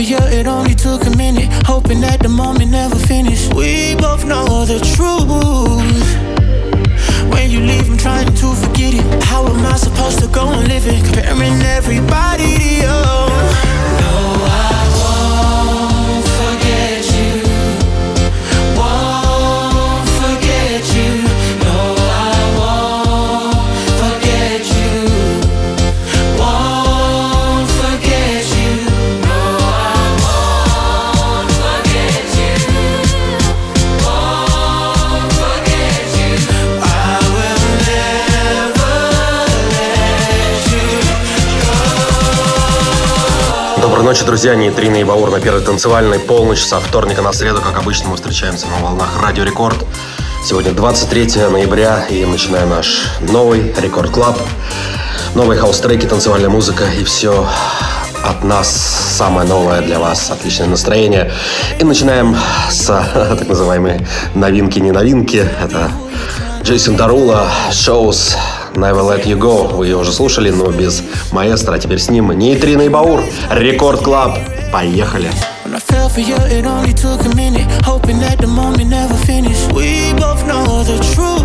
For you, it only took a minute. Hoping that the moment never finished. We both know the truth. When you leave, I'm trying to forget it. How am I supposed to go and live it? Comparing everybody to you. Доброй ночи, друзья. Нейтрино и Баур на первой танцевальной. Полночь со вторника на среду, как обычно, мы встречаемся на волнах Радио Рекорд. Сегодня 23 ноября, и начинаем наш новый Record Club. Новые хаус-треки, танцевальная музыка и все от нас самое новое для вас, отличное настроение. И начинаем с так называемой новинки-не новинки. Это Джейсон Деруло, Shouse, Never Let You Go. Вы ее уже слушали, но без маэстро. А теперь с ним Нейтрино и Баур. Record Club. Поехали. Hoping that the moment never finished. We both know the truth.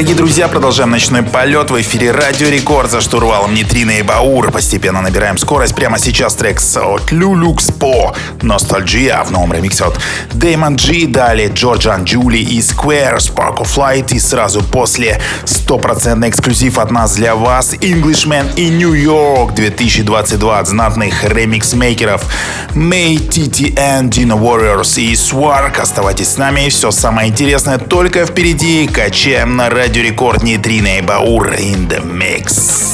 Дорогие друзья, продолжаем ночной полет в эфире Радио Рекорд за штурвалом Нитрина и Баур. Постепенно набираем скорость. Прямо сейчас трек от Люлюкс по Ностальджия в новом ремиксе от Дэймон Джи. Далее Джорджан Джули и Square Spark of Light. И сразу после стопроцентный эксклюзив от нас для вас Englishman и New York 2022 от знатных ремикс-мейкеров May, TTN, Dino Warriors и Swark. Оставайтесь с нами. Все самое интересное только впереди. Качаем на Радио Рекорд Нейтрино и Баур in the mix.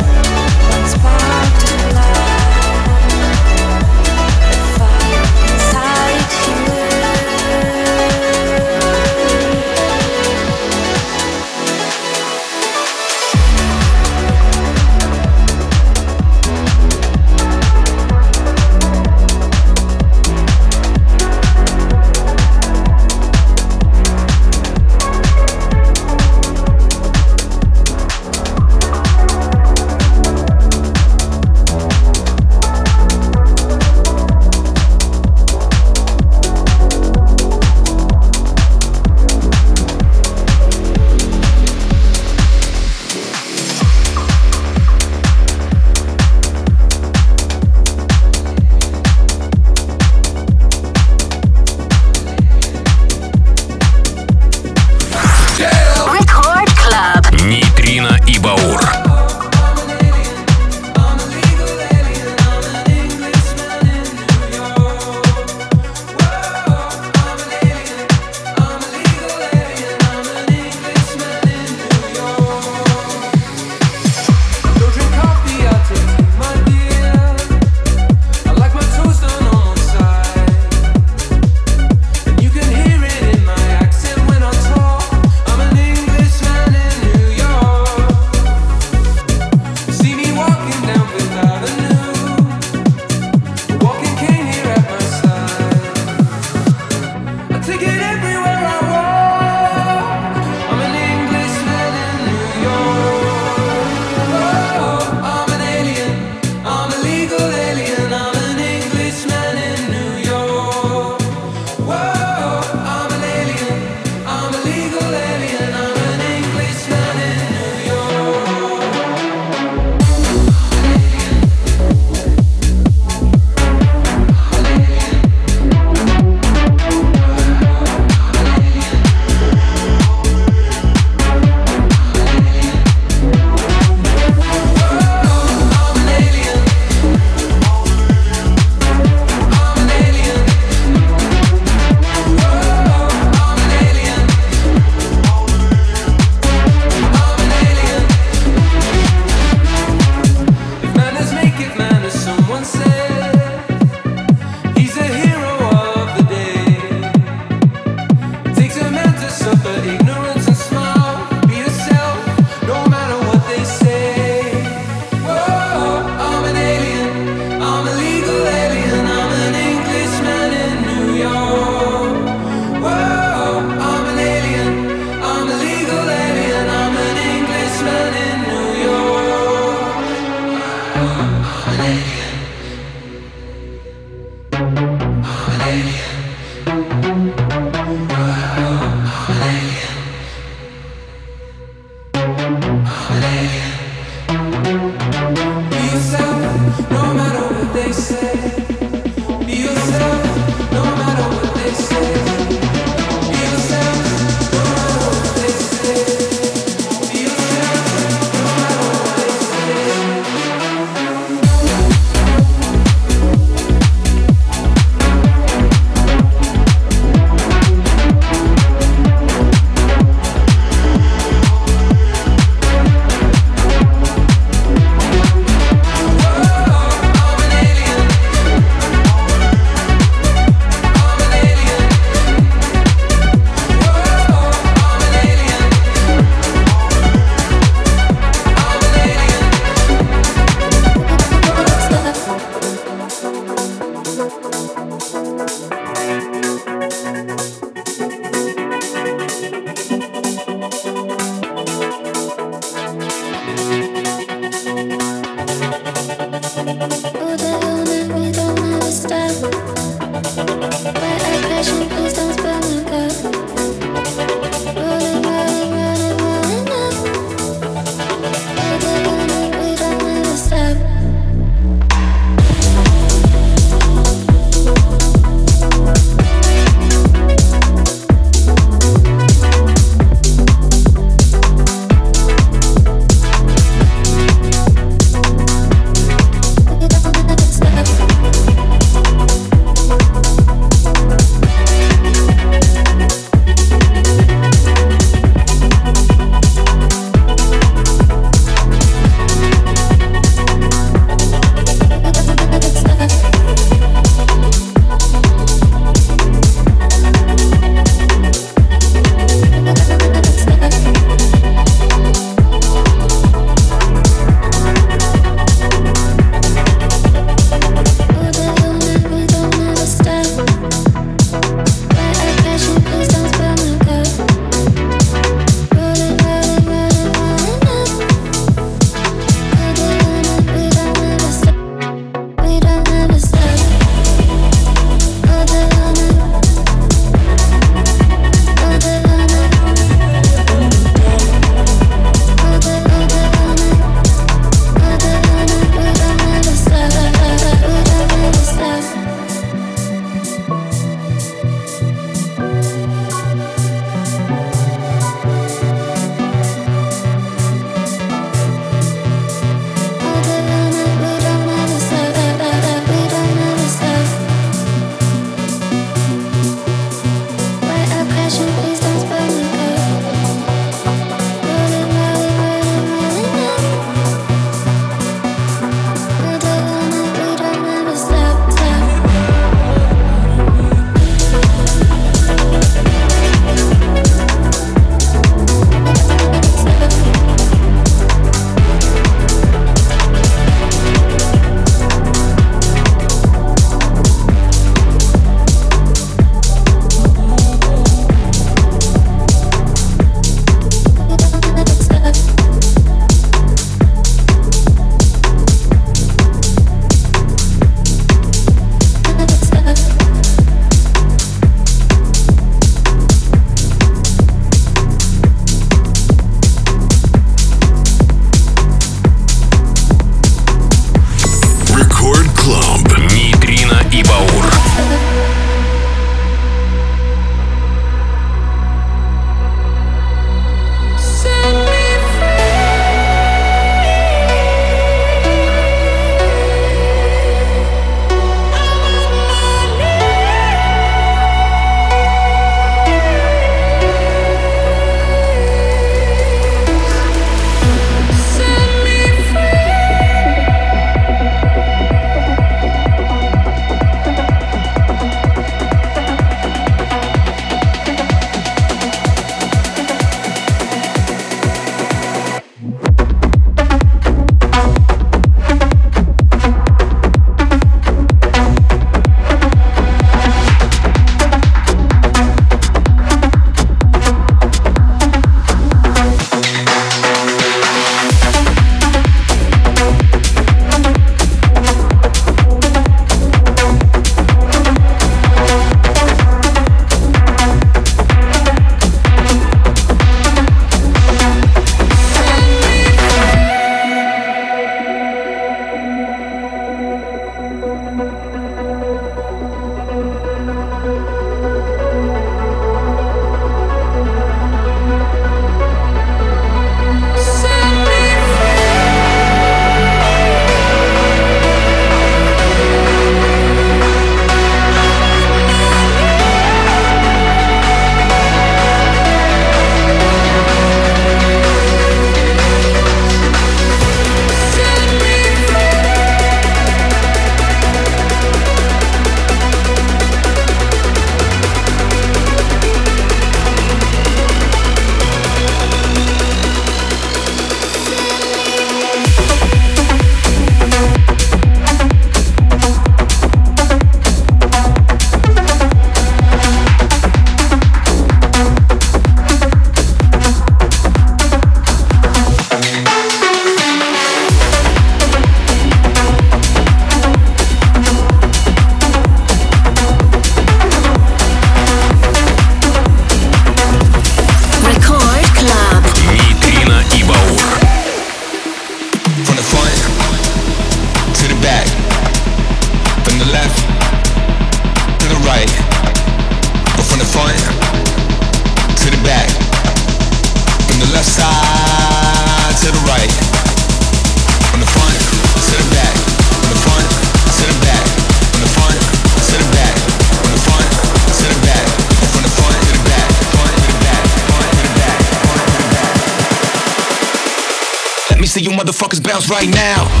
Motherfuckers bounce right now.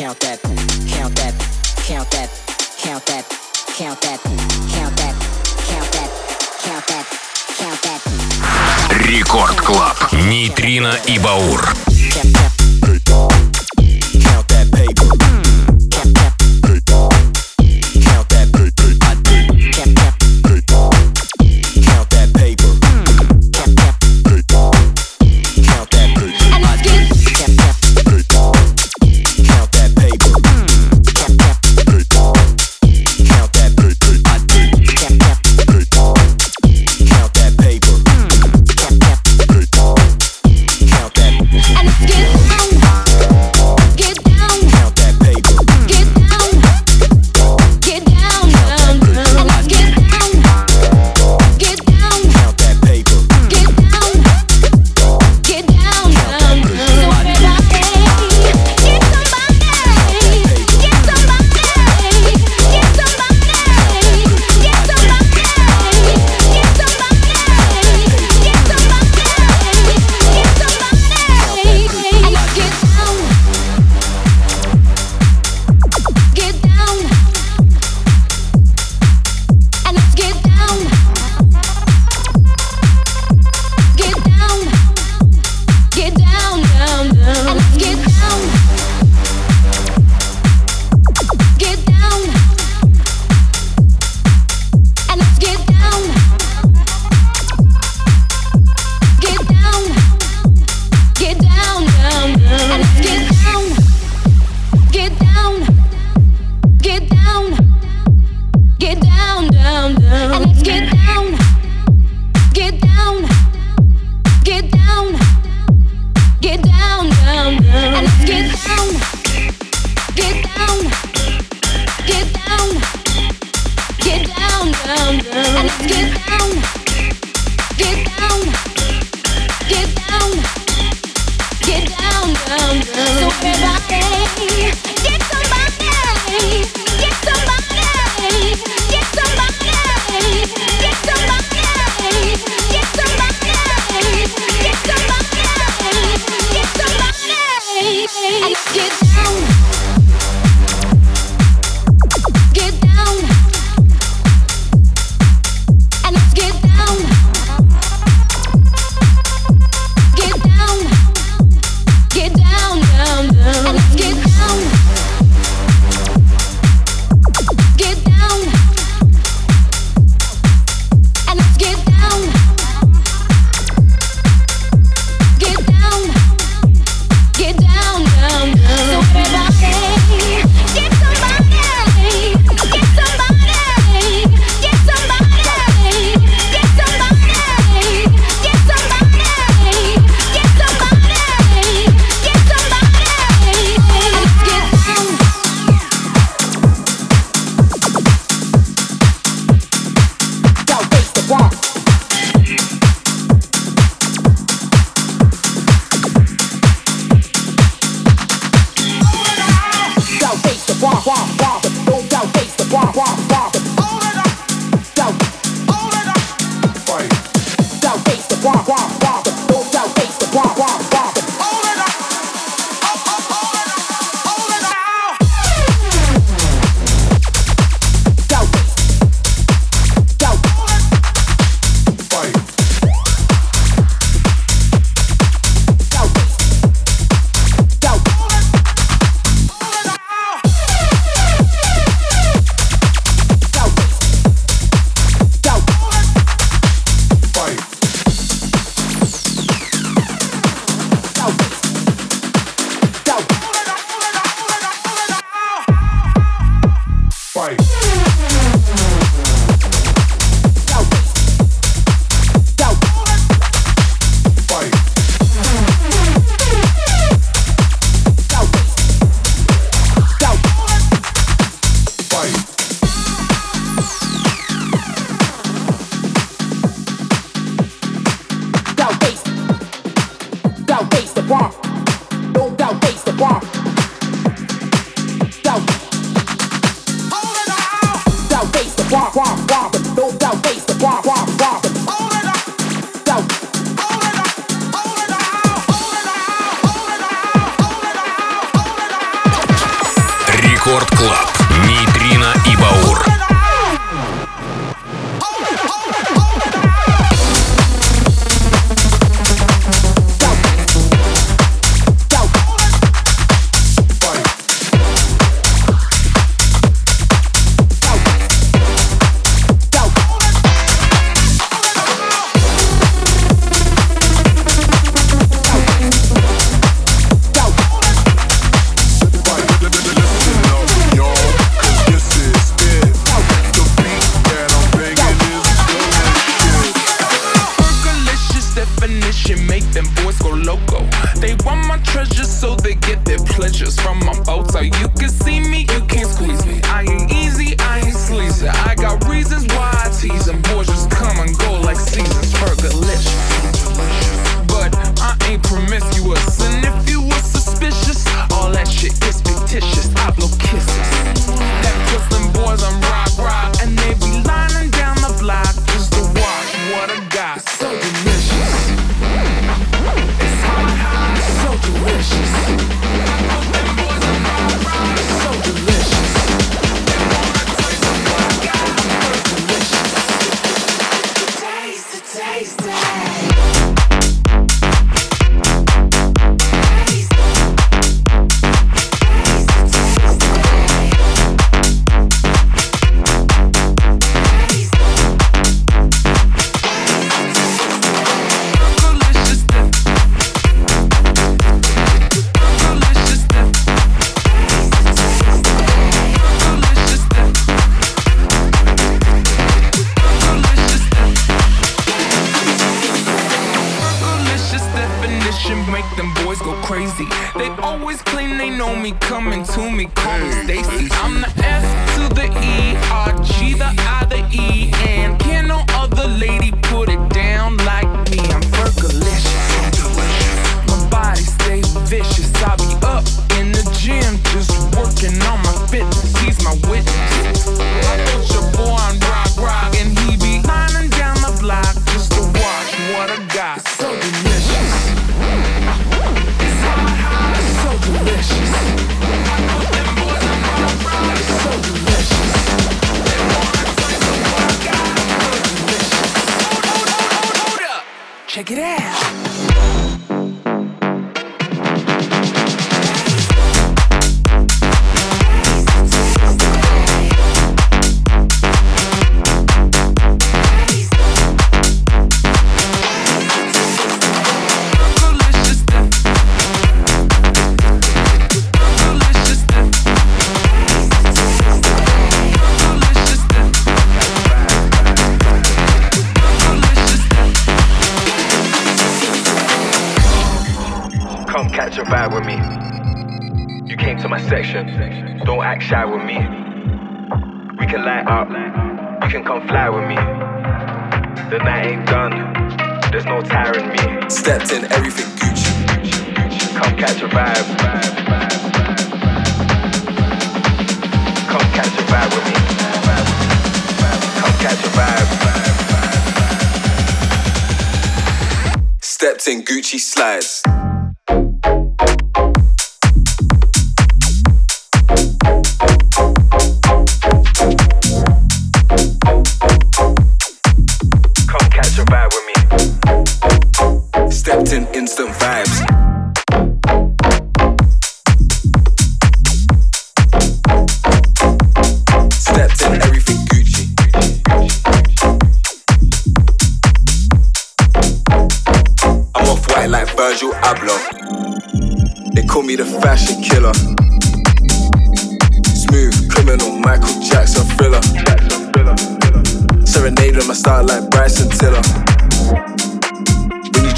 count that, count that, count that, count that, count that, count that, count that, count that, count that. Рекорд Клаб. Нейтрино и Баур.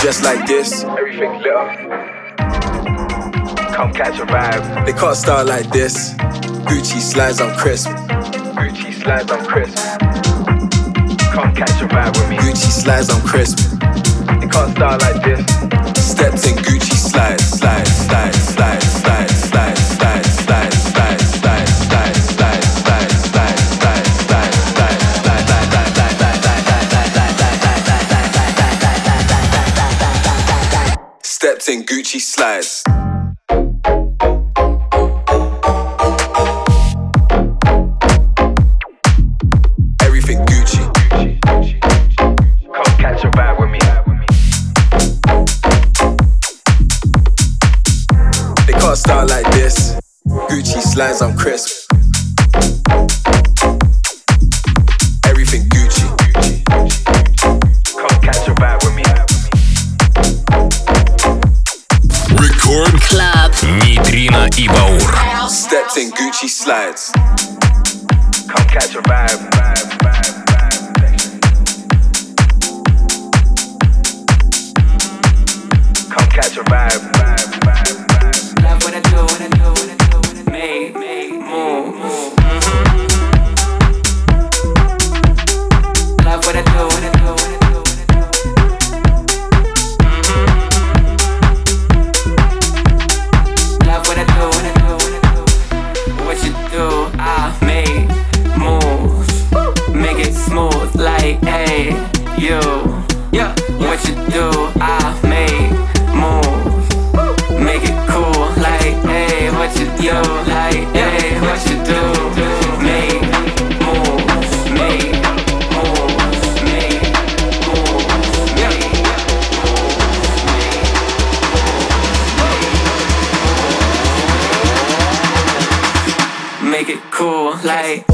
just like this. Everything lit up. Come catch a vibe. They can't start like this. Gucci slides, on crisp. Gucci slides, on crisp. Come catch a vibe with me. Gucci slides, on crisp. They can't start like this. Steps in Gucci slides, slides, slides, slides. stepped in Gucci slides. Everything Gucci. Come catch a with me. They can't start like this. Gucci slides, I'm crisp. Ibaur. Stepped in Gucci slides. Come catch a vibe. vibe. Come catch a vibe. Like.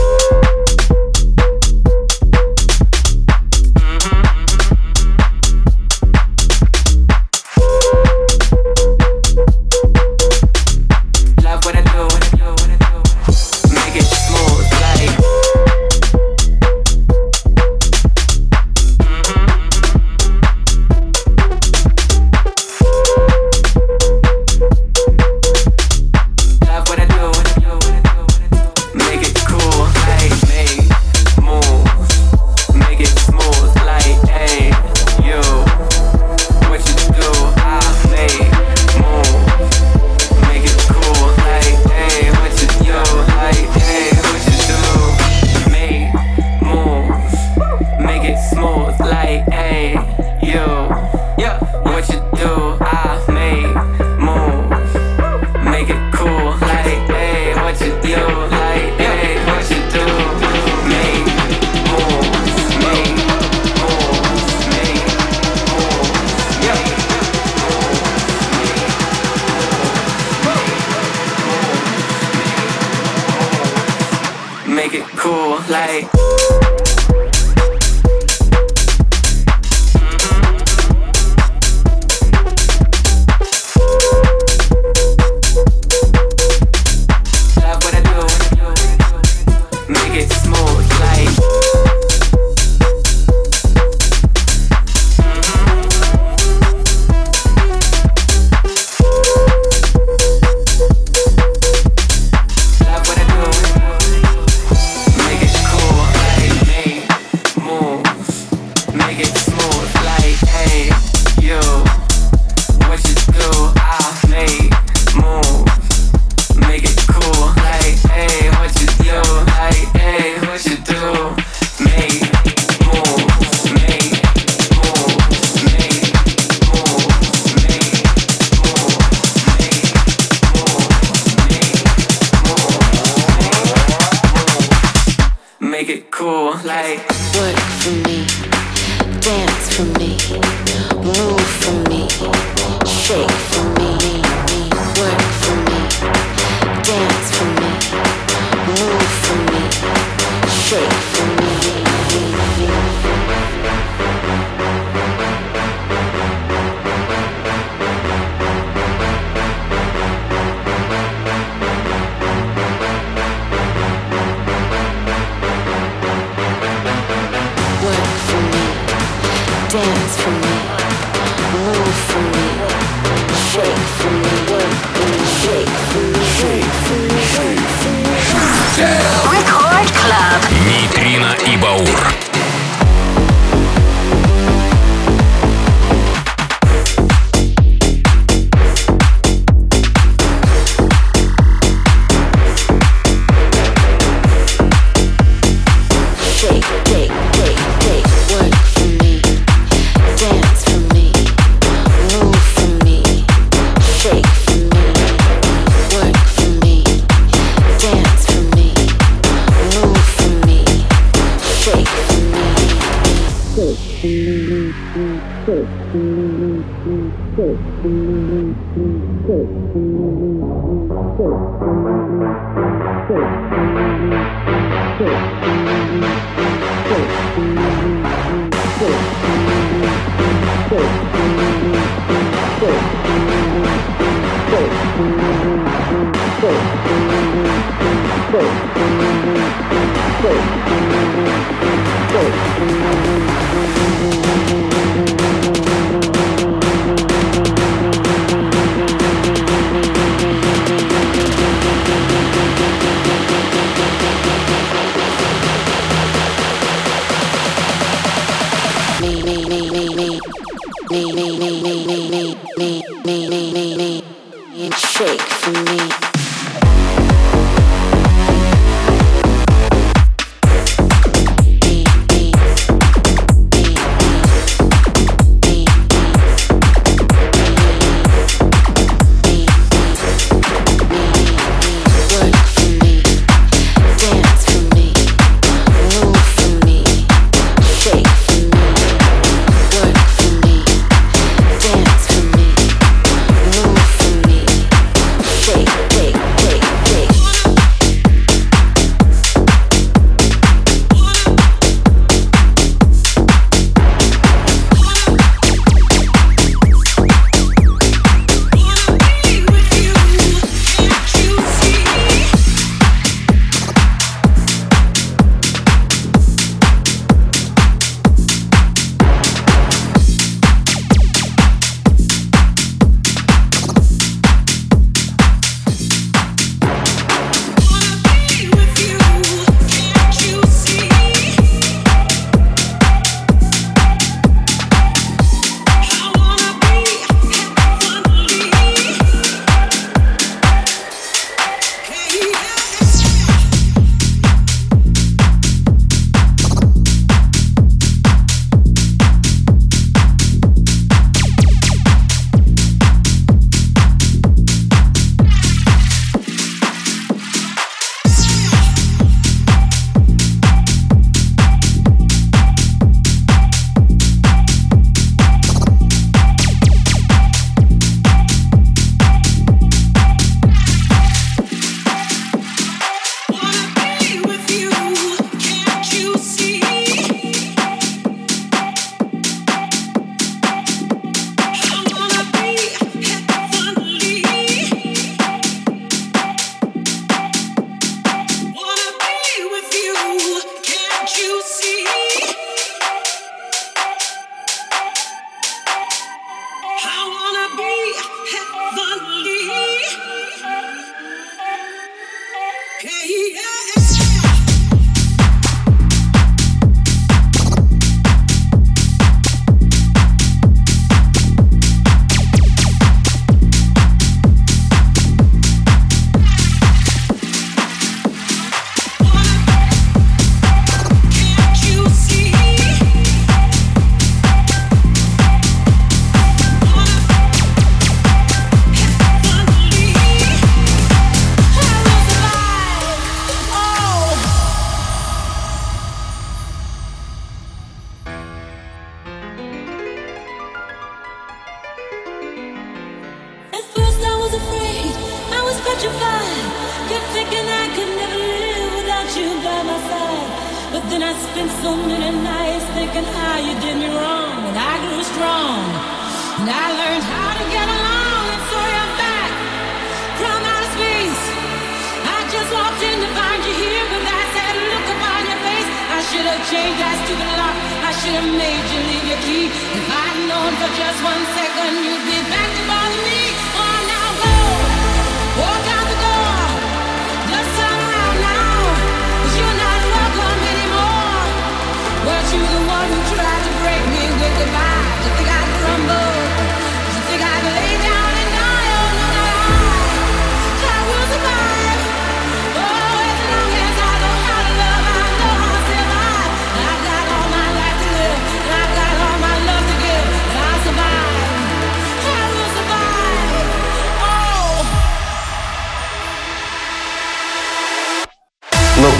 Should have made you leave your key. If I'd known for just one second you'd be back to bother me.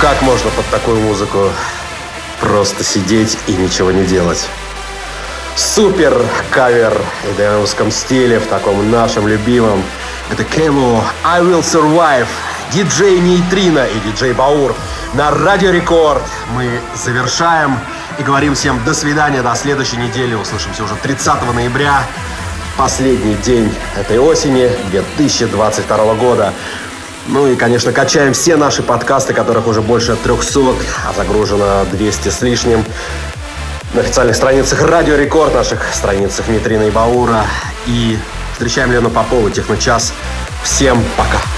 Как можно под такую музыку просто сидеть и ничего не делать? Супер кавер в итальянском стиле, в таком нашем любимом. Это Кемо I Will Survive, диджей Нейтрино и диджей Баур на Радио Рекорд. Мы завершаем и говорим всем до свидания, до следующей недели. Услышимся уже 30 ноября, последний день этой осени 2022 года. Ну и, конечно, качаем все наши подкасты, которых уже больше 300, а загружено 200 с лишним. На официальных страницах Радио Рекорд, наших страницах Нитрина и Баура. И встречаем Лену Попову, Техночас. Всем пока!